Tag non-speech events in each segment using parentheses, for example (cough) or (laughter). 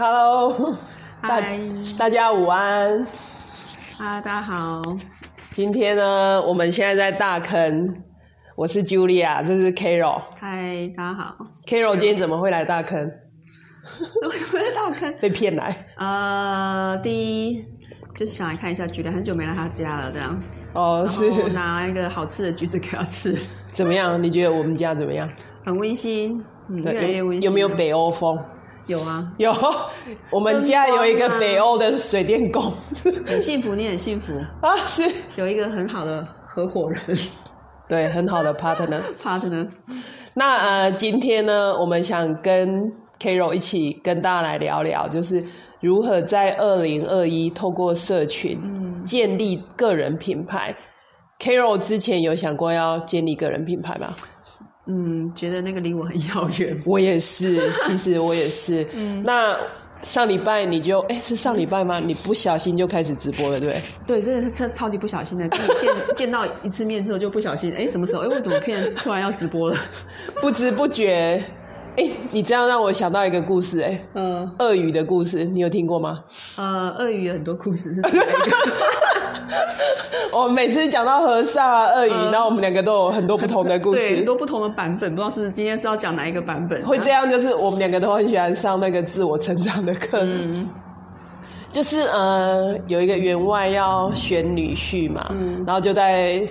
Hello，大嗨大家午安。啊，大家好，今天呢，我们现在在大坑，我是 Julia，这是 Carol。嗨，大家好。Carol 今天怎么会来大坑？为什么在大坑？被骗来？呃，第一就是想来看一下橘子，很久没来他家了，这样，哦，是拿一个好吃的橘子给他吃，怎么样？你觉得我们家怎么样？很温馨，嗯，越来越温馨。有没有？北欧风？有啊，有，我们家有一个北欧的水电工很幸福，你很幸福，啊，是，有一个很好的合伙人对，很好的 partner。partner。那呃，今天呢，我们想跟 Carol 一起跟大家来聊聊，就是如何在二零二一透过社群嗯建立个人品牌。Carol 之前有想过要建立个人品牌吗？嗯，觉得那个离我很遥远。我也是，其实我也是。(laughs) 嗯那上礼拜你就哎、是上礼拜吗？你不小心就开始直播了，对对？真的是超超级不小心的，跟你见 (laughs) 见到一次面之后就不小心，哎，什么时候？哎，我怎么突然突然要直播了？(laughs) 不知不觉，哎、你这样让我想到一个故事、哎，嗯。鳄鱼的故事，你有听过吗？呃，鳄鱼有很多故事是？我 (laughs) 每次讲到和尚啊、鳄鱼，嗯然后我们两个都有很多不同的故事，很。多不同的版本，不知道是今天是要讲哪一个版本。会这样，就是我们两个都很喜欢上那个自我成长的课。嗯就是呃，有一个员外要选女婿嘛，嗯然后就在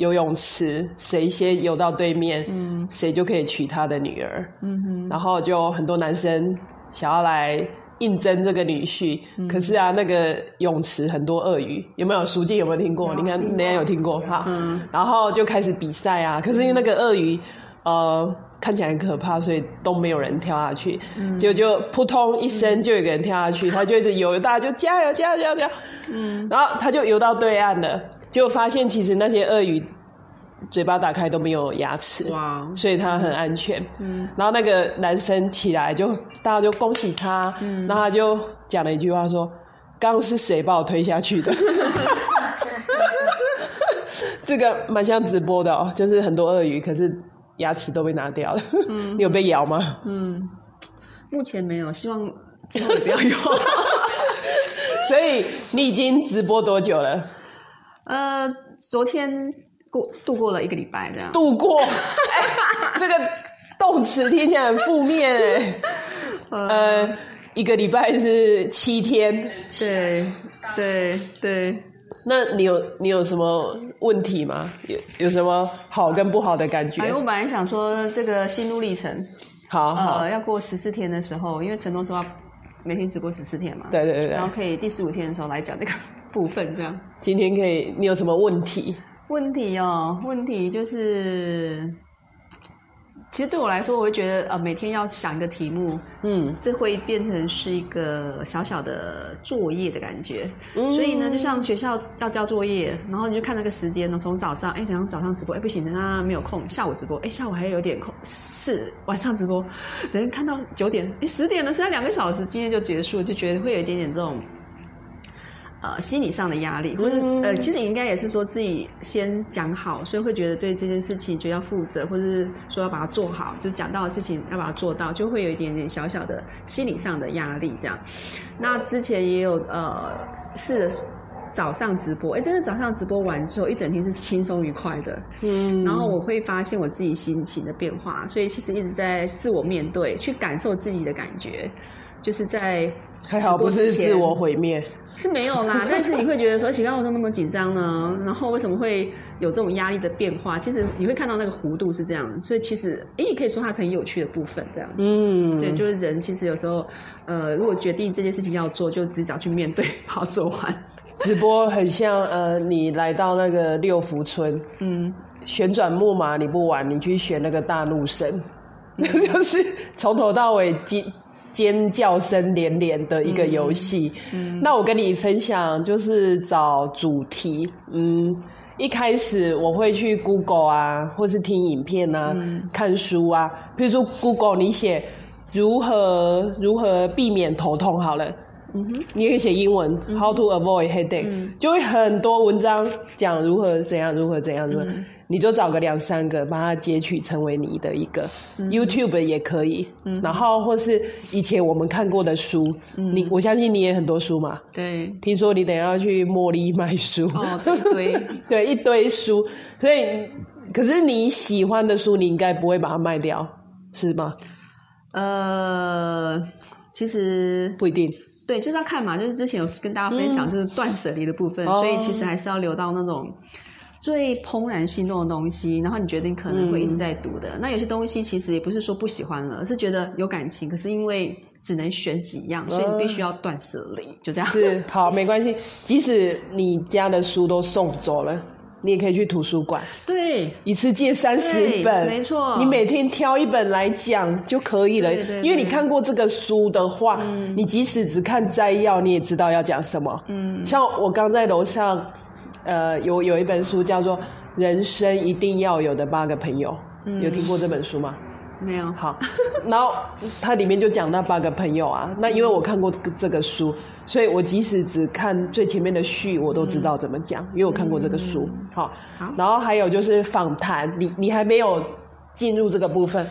游泳池，谁先游到对面，嗯谁就可以娶他的女儿。嗯哼，然后就很多男生想要来应征这个女婿，嗯可是啊，那个泳池很多鳄鱼，有没有？熟记有没有听过？你看，听过人家有听过哈。嗯然后就开始比赛啊，可是因为那个鳄鱼，呃，看起来很可怕，所以都没有人跳下去。嗯结果就扑通一声，就有一个人跳下去，(laughs) 他就一直游，大家就加油加油加油加油。嗯然后他就游到对岸了，结果发现其实那些鳄鱼嘴巴打开都没有牙齿。哇，所以它很安全。嗯然后那个男生起来就大家就恭喜他，嗯然后他就讲了一句话说：“刚刚是谁把我推下去的？” (laughs) 这个蛮像直播的哦，就是很多鳄鱼，可是牙齿都被拿掉了。你有被咬吗？嗯，目前没有，希望之后也不要有。(laughs) 所以你已经直播多久了？呃，昨天过度过了一个礼拜，这样。度过？哎 (laughs) 这个动词听起来很负面哎。(laughs) 呃，一个礼拜是七天。对对对，那你有你有什么问题吗？有有什么好跟不好的感觉？哎，我本来想说这个心路历程，好好，呃，要过十四天的时候，因为承诺说要每天只过十四天嘛，对对对对，然后可以第十五天的时候来讲那个部分，这样。今天可以，你有什么问题？问题哦，问题就是，其实对我来说，我会觉得呃，每天要想一个题目，嗯，这会变成是一个小小的作业的感觉。嗯所以呢，就像学校要交作业，然后你就看那个时间呢，从早上，哎，早上早上直播，哎，不行，等他没有空，下午直播，哎，下午还有点空，是晚上直播，等看到九点，哎，十点了，剩下两个小时，今天就结束，就觉得会有一点点这种。呃，心理上的压力，或者、嗯呃，其实应该也是说自己先讲好，所以会觉得对这件事情觉得要负责，或者是说要把它做好，就讲到的事情要把它做到，就会有一点点小小的心理上的压力这样。那之前也有呃试着早上直播，哎，真的早上直播完之后，一整天是轻松愉快的，嗯然后我会发现我自己心情的变化，所以其实一直在自我面对，去感受自己的感觉，就是在还好不是自我毁灭，(laughs) 是没有啦，但是你会觉得说，奇怪，我都那么紧张呢，然后为什么会有这种压力的变化？其实你会看到那个弧度是这样，所以其实，诶，也可以说它是很有趣的部分，这样。嗯，对，就是人其实有时候，呃，如果决定这件事情要做，就只想去面对，把它做完。直播很像呃，你来到那个六福村，嗯，旋转木马你不玩，你去选那个大怒神，(laughs) 就是从头到尾尖尖叫声连连的一个游戏。嗯那我跟你分享，就是找主题，嗯。一开始我会去 Google 啊，或是听影片啊，看书啊。比如说 Google，你写如何如何避免头痛好了，嗯哼，你可以写英文、h o w to avoid headache，、嗯。就会很多文章讲如何怎样，如何怎样，如何。你就找个两三个，把它截取成为你的一个 YouTube 也可以，然后或是以前我们看过的书，你我相信你也很多书嘛，对，听说你等下要去茉莉买书，哦，一堆，(laughs) 对，一堆书，所以可是你喜欢的书，你应该不会把它卖掉，是吗？呃，其实不一定，对，就是要看嘛，就是之前有跟大家分享，就是断舍离的部分，所以其实还是要留到那种最怦然心动的东西，然后你觉得你可能会一直在读的。那有些东西其实也不是说不喜欢了，而是觉得有感情，可是因为只能选几样，所以你必须要断舍离，就这样。是好，没关系，即使你家的书都送走了。你也可以去图书馆，对，一次借三十本，没错。你每天挑一本来讲就可以了，因为你看过这个书的话，你即使只看摘要，你也知道要讲什么。嗯，像我刚在楼上，呃，有有一本书叫做《人生一定要有的八个朋友》，有听过这本书吗？没有。好，然后它里面就讲那八个朋友啊，(laughs) 那因为我看过这个书。所以我即使只看最前面的序，我都知道怎么讲，因为我看过这个书。好，然后还有就是访谈，你你还没有进入这个部分，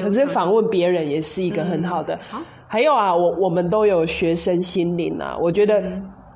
可是访问别人也是一个很好的。好，还有啊，我我们都有学生心灵啊，我觉得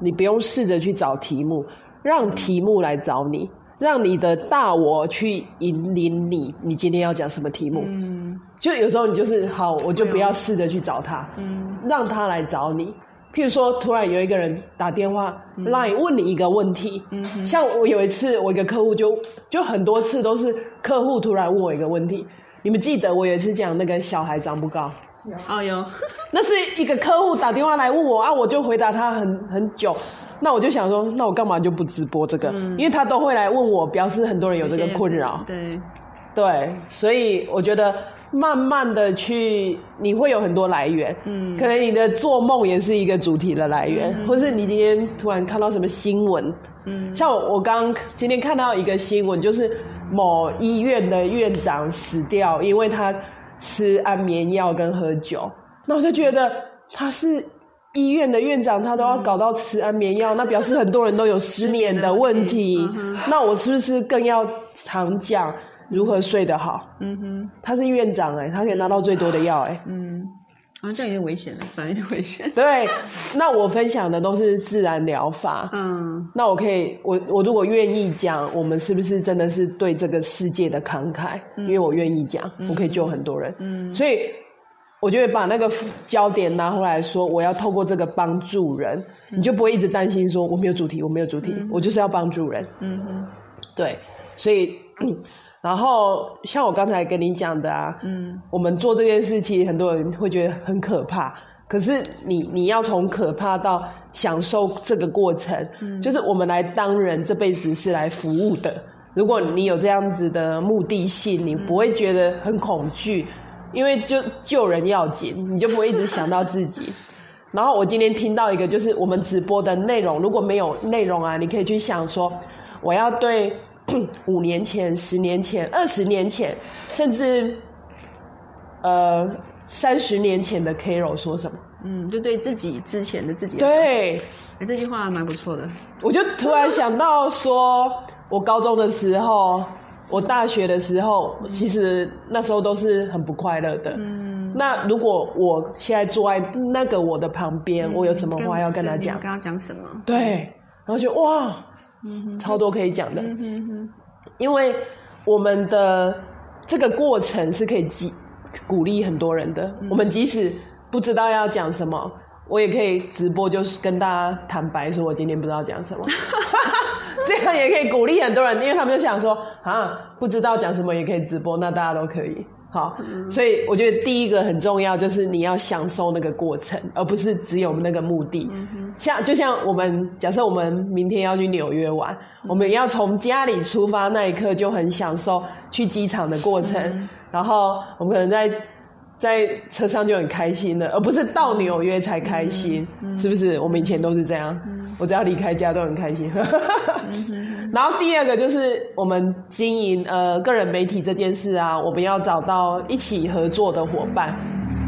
你不用试着去找题目，让题目来找你，让你的大我去引领你，你今天要讲什么题目？嗯，就有时候你就是好，我就不要试着去找他，嗯，让他来找你。譬如说，突然有一个人打电话来问你一个问题，嗯像我有一次，我一个客户就就很多次都是客户突然问我一个问题。你们记得我有一次讲那个小孩长不高？有哦有，(laughs) 那是一个客户打电话来问我啊，我就回答他很很久。那我就想说，那我干嘛就不直播这个？因为他都会来问我，表示很多人有这个困扰。对对，所以我觉得。慢慢的去，你会有很多来源，嗯，可能你的做梦也是一个主题的来源，或是你今天突然看到什么新闻，嗯，像我我刚今天看到一个新闻，就是某医院的院长死掉，因为他吃安眠药跟喝酒，那我就觉得他是医院的院长，他都要搞到吃安眠药，那表示很多人都有失眠的问题，(laughs) 那我是不是更要常讲？如何睡得好？嗯哼，他是院长哎，他可以拿到最多的药哎。嗯，啊，这样有点危险了，反正有点危险。对，那我分享的都是自然疗法。嗯，那我可以，我我如果愿意讲，我们是不是真的是对这个世界的慷慨？因为我愿意讲，我可以救很多人。嗯，所以我觉得把那个焦点拿回来说，我要透过这个帮助人，你就不会一直担心说我没有主题，我没有主题，我就是要帮助人。嗯哼，对，所以。然后像我刚才跟你讲的啊，嗯，我们做这件事情，很多人会觉得很可怕。可是你你要从可怕到享受这个过程，嗯，就是我们来当人这辈子是来服务的。如果你有这样子的目的性，你不会觉得很恐惧，因为就救人要紧，你就不会一直想到自己。(laughs) 然后我今天听到一个，就是我们直播的内容，如果没有内容啊，你可以去想说，我要对。(coughs) 五年前、十年前、二十年前，甚至呃三十年前的 Carol 说什么？嗯，就对自己之前的自己。对，哎，这句话蛮不错的。我就突然想到，说我高中的时候，我大学的时候，其实那时候都是很不快乐的。嗯，那如果我现在坐在那个我的旁边，我有什么话要跟他讲？跟他讲什么？对，然后就哇。超多可以讲的，因为我们的这个过程是可以激鼓励很多人的。我们即使不知道要讲什么，我也可以直播，就是跟大家坦白说，我今天不知道讲什么，(laughs) 这样也可以鼓励很多人，因为他们就想说啊，不知道讲什么也可以直播，那大家都可以。好，所以我觉得第一个很重要，就是你要享受那个过程，而不是只有那个目的。像就像我们假设我们明天要去纽约玩，我们要从家里出发那一刻就很享受去机场的过程，然后我们可能在。在车上就很开心了，而不是到纽约才开心，是不是？我们以前都是这样，我只要离开家都很开心。然后第二个就是我们经营呃个人媒体这件事啊，我们要找到一起合作的伙伴。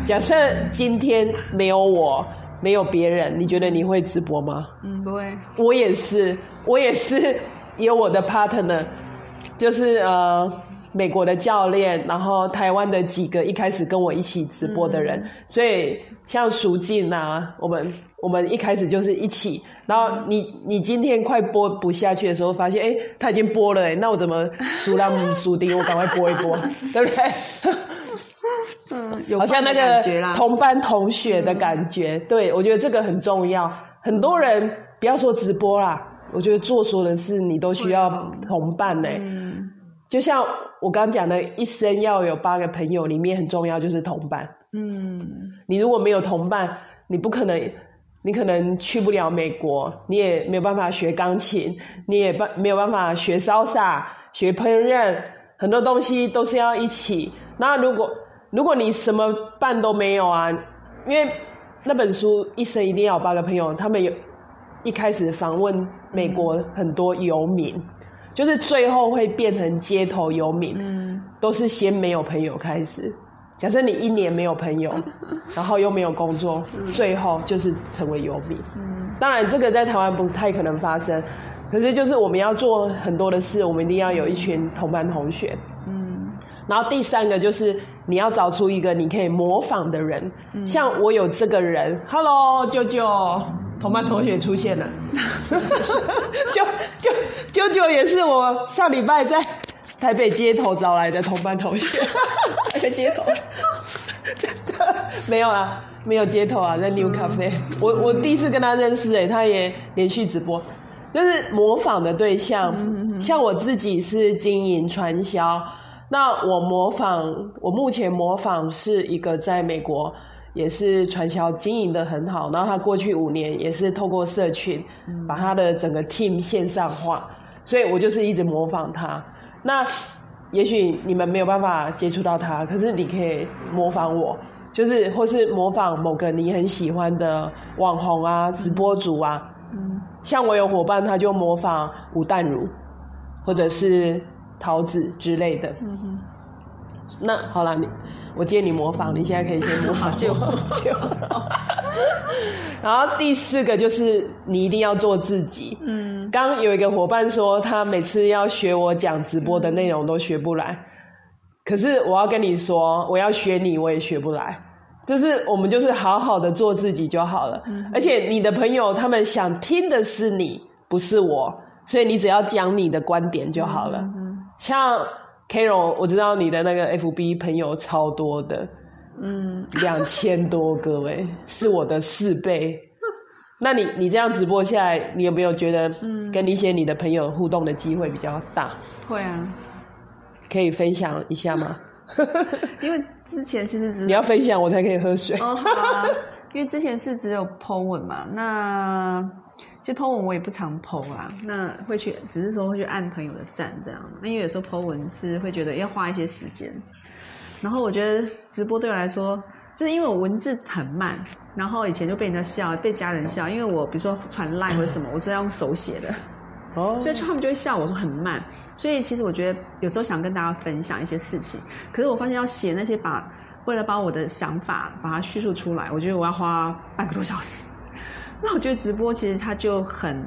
假设今天没有我，没有别人，你觉得你会直播吗？嗯，不会。我也是，我也是有我的 partner。就是呃美国的教练，然后台湾的几个一开始跟我一起直播的人，所以像蜀静啊，我们我们一开始就是一起，然后你你今天快播不下去的时候，发现哎他已经播了哎，那我怎么输让输丁，我赶快播一播，(laughs) 对不对？嗯，有好像那个同班同学的感觉，对我觉得这个很重要。很多人不要说直播啦，我觉得做所有的事你都需要同伴呢、嗯就像我刚刚讲的，一生要有八个朋友，里面很重要就是同伴。嗯你如果没有同伴，你不可能，你可能去不了美国，你也没有办法学钢琴，你也办没有办法学 salsa、学烹饪，很多东西都是要一起。那如果如果你什么伴都没有啊，因为那本书《一生一定要有八个朋友》，他们有一开始访问美国很多游民，就是最后会变成街头游民。嗯都是先没有朋友开始。假设你一年没有朋友，(laughs) 然后又没有工作，最后就是成为游民。嗯当然，这个在台湾不太可能发生，可是就是我们要做很多的事，我们一定要有一群同班同学。嗯然后第三个就是你要找出一个你可以模仿的人，像我有这个人，Hello，舅舅，同班同学出现了，舅舅舅舅也是我上礼拜在台北街头找来的同班同学，台北街头，(laughs) 真的没有啊，没有街头啊，在 New Cafe，、我我第一次跟他认识、哎，他也连续直播，就是模仿的对象，像我自己是经营传销，那我模仿，我目前模仿是一个在美国也是传销经营的很好，然后他过去五年也是透过社群把他的整个 team 线上化，所以我就是一直模仿他。那也许你们没有办法接触到他，可是你可以模仿我，就是或是模仿某个你很喜欢的网红啊、直播主啊。嗯像我有伙伴，他就模仿吴淡如，或者是桃子之类的。嗯哼，那好了，你我借你模仿，你现在可以先模仿就我。(laughs) 就 (laughs) 然后第四个就是你一定要做自己。嗯刚刚有一个伙伴说，他每次要学我讲直播的内容都学不来。可是我要跟你说，我要学你，我也学不来。就是我们就是好好的做自己就好了。而且你的朋友他们想听的是你，不是我，所以你只要讲你的观点就好了。嗯像 Carol，我知道你的那个 FB 朋友超多的，嗯，两千多个位，是我的四倍。(laughs) 那你你这样直播下来，你有没有觉得嗯跟一些你的朋友互动的机会比较大？会啊，可以分享一下吗？(laughs) 因为之前其实只 (laughs) 你要分享我才可以喝水。哦，好啊，因为之前是只有 Po 文嘛，那其实 Po 文我也不常 Po 啦，那会去，只是说会去按朋友的赞这样，那因为有时候 Po 文是会觉得要花一些时间，然后我觉得直播对我来说，就是因为我文字很慢，然后以前就被人家笑，被家人笑，因为我比如说传 line 或者什么，我是要用手写的，哦，所以他们就会笑我说很慢。所以其实我觉得有时候想跟大家分享一些事情，可是我发现要写那些把为了把我的想法把它叙述出来，我觉得我要花半个多小时。那我觉得直播其实它就很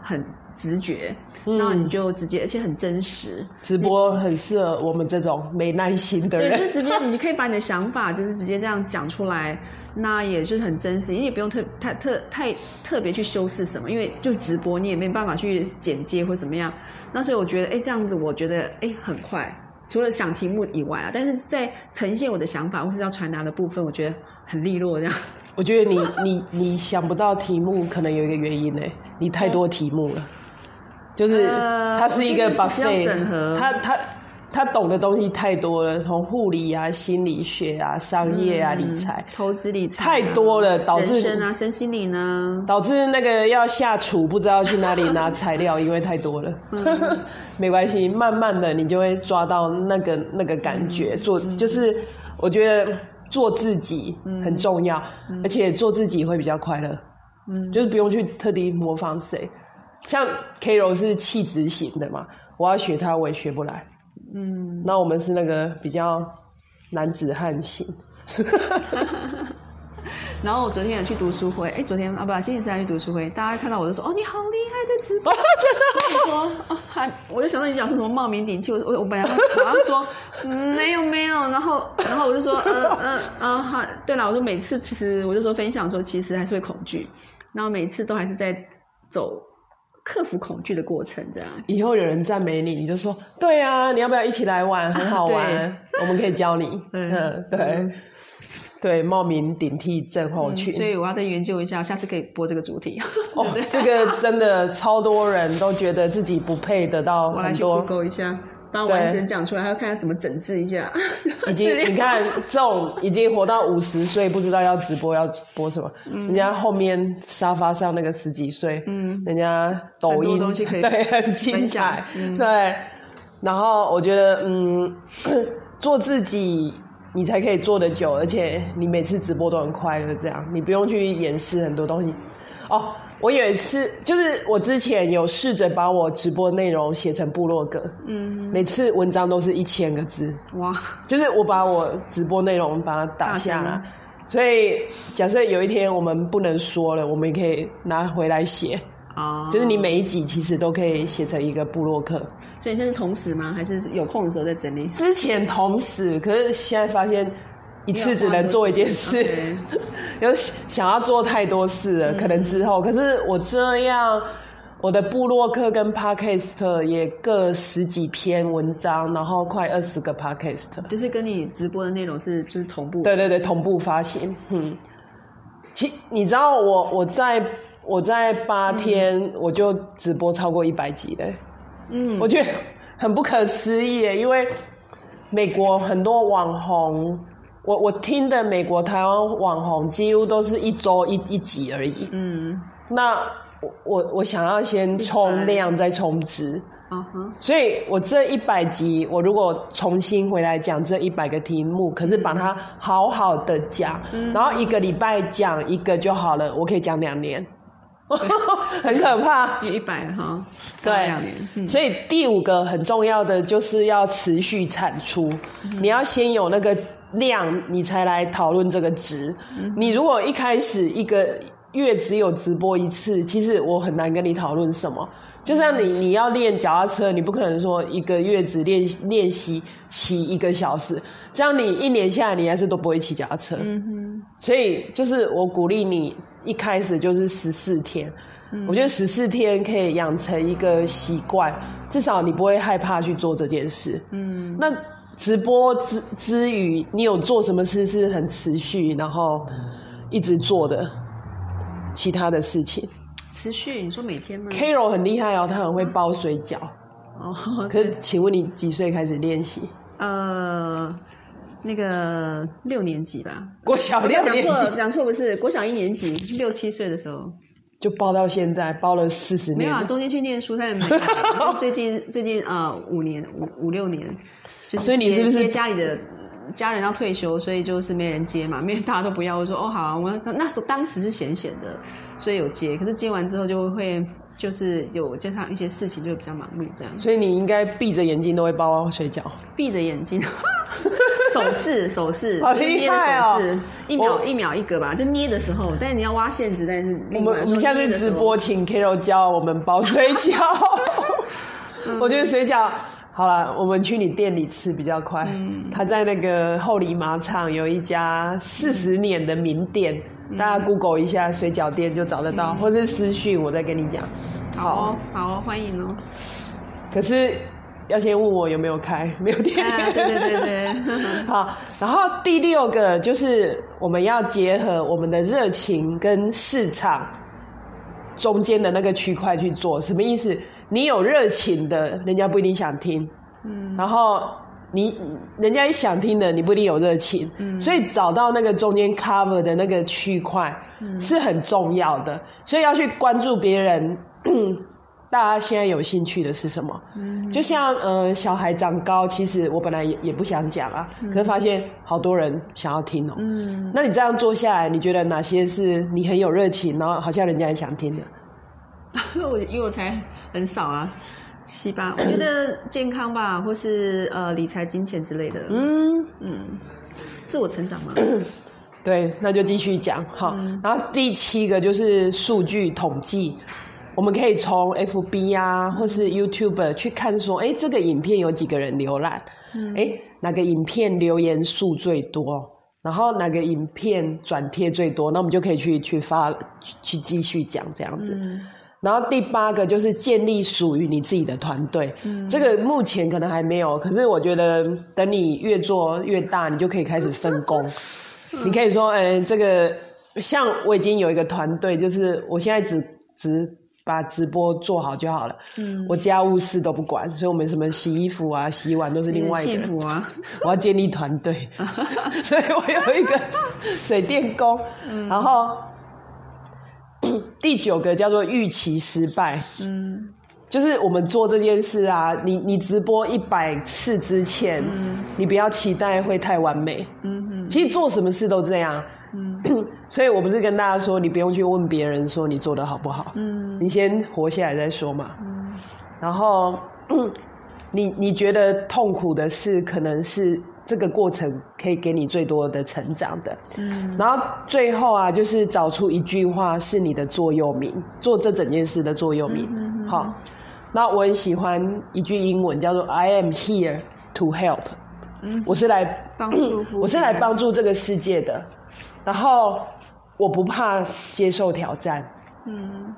很直觉，嗯然后你就直接而且很真实。直播很适合我们这种没耐心的对，就。是直接，(laughs) 你就可以把你的想法，就是直接这样讲出来，那也是很真实，因为不用特太特太特别去修饰什么，因为就直播，你也没办法去剪接或怎么样。那所以我觉得，哎，这样子我觉得，哎，很快。除了想题目以外啊，但是在呈现我的想法或是要传达的部分，我觉得很利落，这样。我觉得你你你想不到题目，可能有一个原因呢，你太多题目了，就是呃它是一个 buffet，他他他懂的东西太多了，从护理啊、心理学啊、商业啊、理财，投资理财啊、太多了导致人生啊、身心灵呢。导致那个要下厨不知道去哪里拿材料，因为太多了。(laughs) 没关系，慢慢的你就会抓到那个那个感觉。做就是我觉得做自己很重要，而且做自己会比较快乐。嗯就是不用去特地模仿谁。像 K 柔是气质型的嘛，我要学她我也学不来。嗯，那我们是那个比较男子汉型。(laughs) (laughs) 然后我昨天也去读书会，哎，昨天啊不，星期三去读书会，大家看到我就说，哦，你好厉害在直播，(laughs) 真的。说，哦，还，我就想到你讲说什么冒名顶替，我我我本来我要说，(laughs) 嗯，没有没有，然后然后我就说，呃呃呃，好，对了，我说每次其实我就说分享说，其实还是会恐惧，然后每次都还是在走克服恐惧的过程，这样。以后有人赞美你，你就说，对啊，你要不要一起来玩？很好玩，我们可以教你。嗯，对。对，冒名顶替症候群，所以我要再研究一下，下次可以播这个主题。哦，(laughs) 这个真的超多人都觉得自己不配得到 (laughs) 很多。我来去一下，把完整讲出来，还要看他怎么整治一下。(laughs) 已经，你看这种已经活到五十岁，不知道要直播要播什么。人家后面沙发上那个十几岁，嗯，人家抖音东西可以对很精彩，对。然后我觉得，嗯，(coughs) 做自己。你才可以做得久，而且你每次直播都很快乐，这样你不用去掩饰很多东西。哦，我有一次就是我之前有试着把我直播内容写成部落格，嗯，每次文章都是一千个字，哇，就是我把我直播内容把它打下来，所以假设有一天我们不能说了，我们也可以拿回来写。哦，就是你每一集其实都可以写成一个部落客，所以现在是同时吗？还是有空的时候再整理？之前同时，可是现在发现一次只能做一件事，(laughs) 有想要做太多事了，可能之后。可是我这样，我的部落客跟 podcast 也各十几篇文章，然后快二十个 podcast，就是跟你直播的内容是就是同步。对对对，同步发行。嗯，其你知道我我在。我在八天我就直播超过一百集嘞，嗯，我觉得很不可思议耶，因为美国很多网红，我我听的美国台湾网红几乎都是一周一一集而已，嗯，那我我我想要先冲量再充值，嗯哼，所以我这一百集我如果重新回来讲这一百个题目，可是把它好好的讲，然后一个礼拜讲一个就好了，我可以讲两年。(laughs) 很可怕，有一百哈，对，两年。所以第五个很重要的就是要持续产出，你要先有那个量，你才来讨论这个值。你如果一开始一个月只有直播一次，其实我很难跟你讨论什么。就像你你要练脚踏车，你不可能说一个月只练练习骑一个小时，这样你一年下来你还是都不会骑脚踏车。嗯哼，所以就是我鼓励你。一开始就是十四天，我觉得十四天可以养成一个习惯，至少你不会害怕去做这件事。嗯，那直播之之余，你有做什么事是很持续，然后一直做的其他的事情？持续？你说每天吗？Carol 很厉害哦，他很会包水饺。哦，可是请问你几岁开始练习？呃。那个六年级吧，国小六年级，讲错不是国小一年级，六七岁的时候就包到现在，包了四十年。没有啊，中间去念书，他也没。(laughs) 最近最近啊，五年五五六年，所以你是不是家里的家人要退休，所以就是没人接嘛，没人大家都不要。我说哦好，我那时候当时是闲闲的，所以有接，可是接完之后就会。就是有加上一些事情，就比较忙碌这样。所以你应该闭着眼睛都会包水饺。闭着眼睛，(laughs) 手势 (laughs) 手势，好厉害哦！一秒一秒一个吧，就捏的时候，但是你要挖线子，但是我们我们下次直播请 Karo 教我们包水饺。(laughs) 我觉得水饺好了，我们去你店里吃比较快。他在那个后里马场有一家四十年的名店。大家 Google 一下水饺店就找得到，或是私讯我再跟你讲。好，哦好，哦欢迎哦。可是要先问我有没有开，(laughs) 没有店。对对对对。(laughs) 好，然后第六个就是我们要结合我们的热情跟市场中间的那个区块去做。什么意思？你有热情的，人家不一定想听。嗯，然后。你人家想听的，你不一定有热情，所以找到那个中间 cover 的那个区块是很重要的。所以要去关注别人，大家现在有兴趣的是什么？嗯就像呃，小孩长高，其实我本来也也不想讲啊，可是发现好多人想要听哦。嗯那你这样做下来，你觉得哪些是你很有热情，然后好像人家也想听的？(laughs) 我因为我才很少啊。七八，我觉得健康吧，或是呃理财、金钱之类的。嗯嗯，自我成长嘛。(clears throat) 对，那就继续讲哈。然后第七个就是数据统计，我们可以从 FB 啊，或是 YouTube 去看说，哎，这个影片有几个人浏览，哎，哪个影片留言数最多，然后哪个影片转贴最多，那我们就可以去去发去继续讲这样子。然后第八个就是建立属于你自己的团队，这个目前可能还没有，可是我觉得等你越做越大，你就可以开始分工。(laughs) 你可以说，哎，这个像我已经有一个团队，就是我现在只只把直播做好就好了，嗯，我家务事都不管，所以我们什么洗衣服啊、洗碗都是另外一个。幸福啊！(laughs) 我要建立团队，(laughs) 所以我有一个水电工，然后。(clears throat) 第九个叫做预期失败，嗯，就是我们做这件事啊，你你直播一百次之前，你不要期待会太完美，嗯哼，其实做什么事都这样，嗯，(clears throat) 所以我不是跟大家说，你不用去问别人说你做的好不好，嗯，你先活下来再说嘛，嗯，然后 (clears throat) 你你觉得痛苦的事可能是。这个过程可以给你最多的成长的，嗯，然后最后啊，就是找出一句话是你的座右铭，做这整件事的座右铭。好，那我很喜欢一句英文，叫做 "I am here to help"，嗯，我是来帮助，(clears throat) 我是来帮助这个世界的，然后我不怕接受挑战，嗯，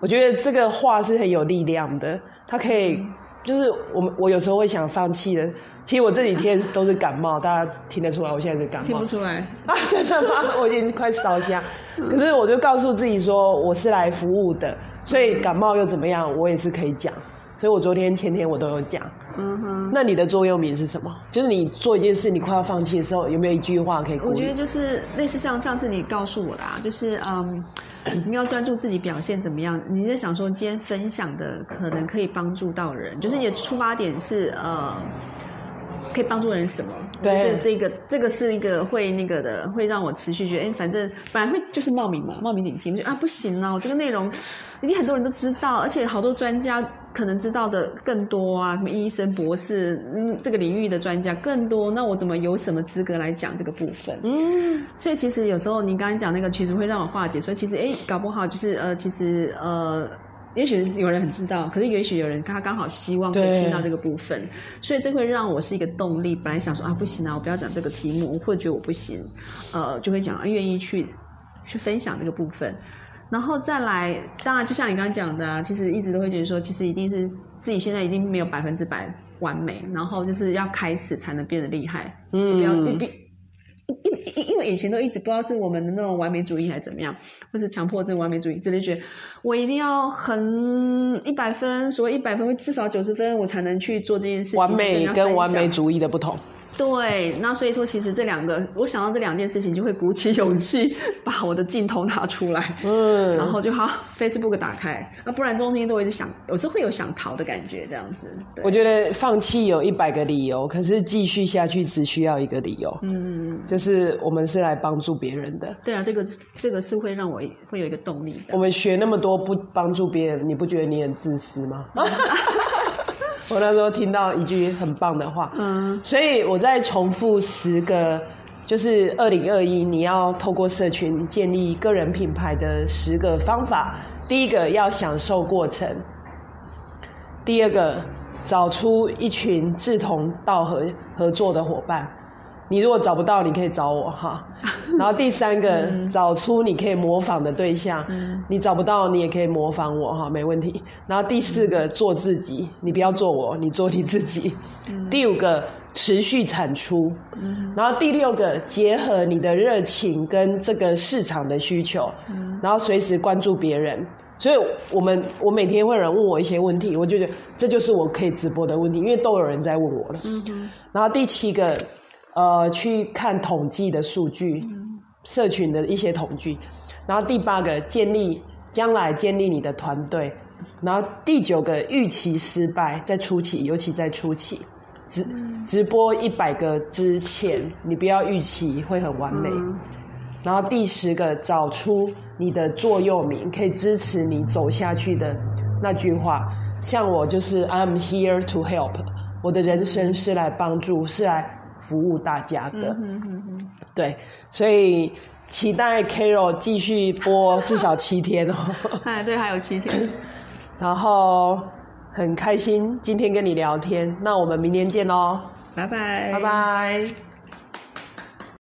我觉得这个话是很有力量的，它可以，就是我们我有时候会想放弃的。其实我这几天都是感冒，大家听得出来，我现在是感冒。听不出来 (laughs) 啊？真的吗？我已经快烧瞎。可是我就告诉自己说，我是来服务的，所以感冒又怎么样？我也是可以讲。所以我昨天、前天我都有讲。嗯哼。那你的座右铭是什么？就是你做一件事，你快要放弃的时候，有没有一句话可以？我觉得就是类似像上次你告诉我的，啊，就是嗯，(clears throat) 你要专注自己表现怎么样？你在想说，今天分享的可能可以帮助到人，就是你的出发点是呃。可以帮助人什么？对，这这个这个是一个会那个的，会让我持续觉得，哎，反正本来会就是冒名嘛，冒名顶替，就啊不行啊，我这个内容一定很多人都知道，而且好多专家可能知道的更多啊，什么医生、博士，嗯，这个领域的专家更多，那我怎么有什么资格来讲这个部分？嗯，所以其实有时候你刚刚讲那个，其实会让我化解，所以其实哎，搞不好就是呃，其实呃。也许有人很知道，可是也许有人他刚好希望可以听到这个部分，所以这会让我是一个动力。本来想说啊，不行啊，我不要讲这个题目，或者觉得我不行，呃，就会讲啊，愿意去去分享这个部分，然后再来。当然，就像你刚刚讲的，啊，其实一直都会觉得说，其实一定是自己现在一定没有百分之百完美，然后就是要开始才能变得厉害。嗯，不要。因因因为以前都一直不知道是我们的那种完美主义还是怎么样，或是强迫症完美主义，之类，觉得我一定要很一百分，所谓一百分会至少九十分，我才能去做这件事情。完美跟完美主义的不同。对，那所以说，其实这两个，我想到这两件事情，就会鼓起勇气 (laughs) 把我的镜头拿出来，嗯，(laughs) 然后就好 Facebook 打开，那不然中间都一直想，有时候会有想逃的感觉，这样子。我觉得放弃有一百个理由，可是继续下去只需要一个理由，嗯，就是我们是来帮助别人的。对啊，这个这个是会让我会有一个动力。我们学那么多不帮助别人，你不觉得你很自私吗？(laughs) 我那时候听到一句很棒的话，嗯，所以我再重复十个，就是二零二一你要透过社群建立个人品牌的十个方法。第一个要享受过程，第二个找出一群志同道合合作的伙伴。你如果找不到，你可以找我哈。(laughs) 然后第三个，找出你可以模仿的对象。你找不到，你也可以模仿我哈，没问题。然后第四个，做自己，你不要做我，你做你自己。第五个，持续产出。然后第六个，结合你的热情跟这个市场的需求，然后随时关注别人。所以，我们我每天会有人问我一些问题，我觉得这就是我可以直播的问题，因为都有人在问我了。嗯然后第七个。呃，去看统计的数据，社群的一些统计，然后第八个建立将来建立你的团队，然后第九个预期失败在初期，尤其在初期，直直播一百个之前，你不要预期会很完美，然后第十个找出你的座右铭，可以支持你走下去的那句话，像我就是 I'm here to help，我的人生是来帮助，是来。服务大家的。对，所以期待 Carol 继续播至少七天哦。(laughs) 哎，对，还有七天。(coughs) 然后很开心今天跟你聊天，那我们明天见喽，拜拜，拜拜。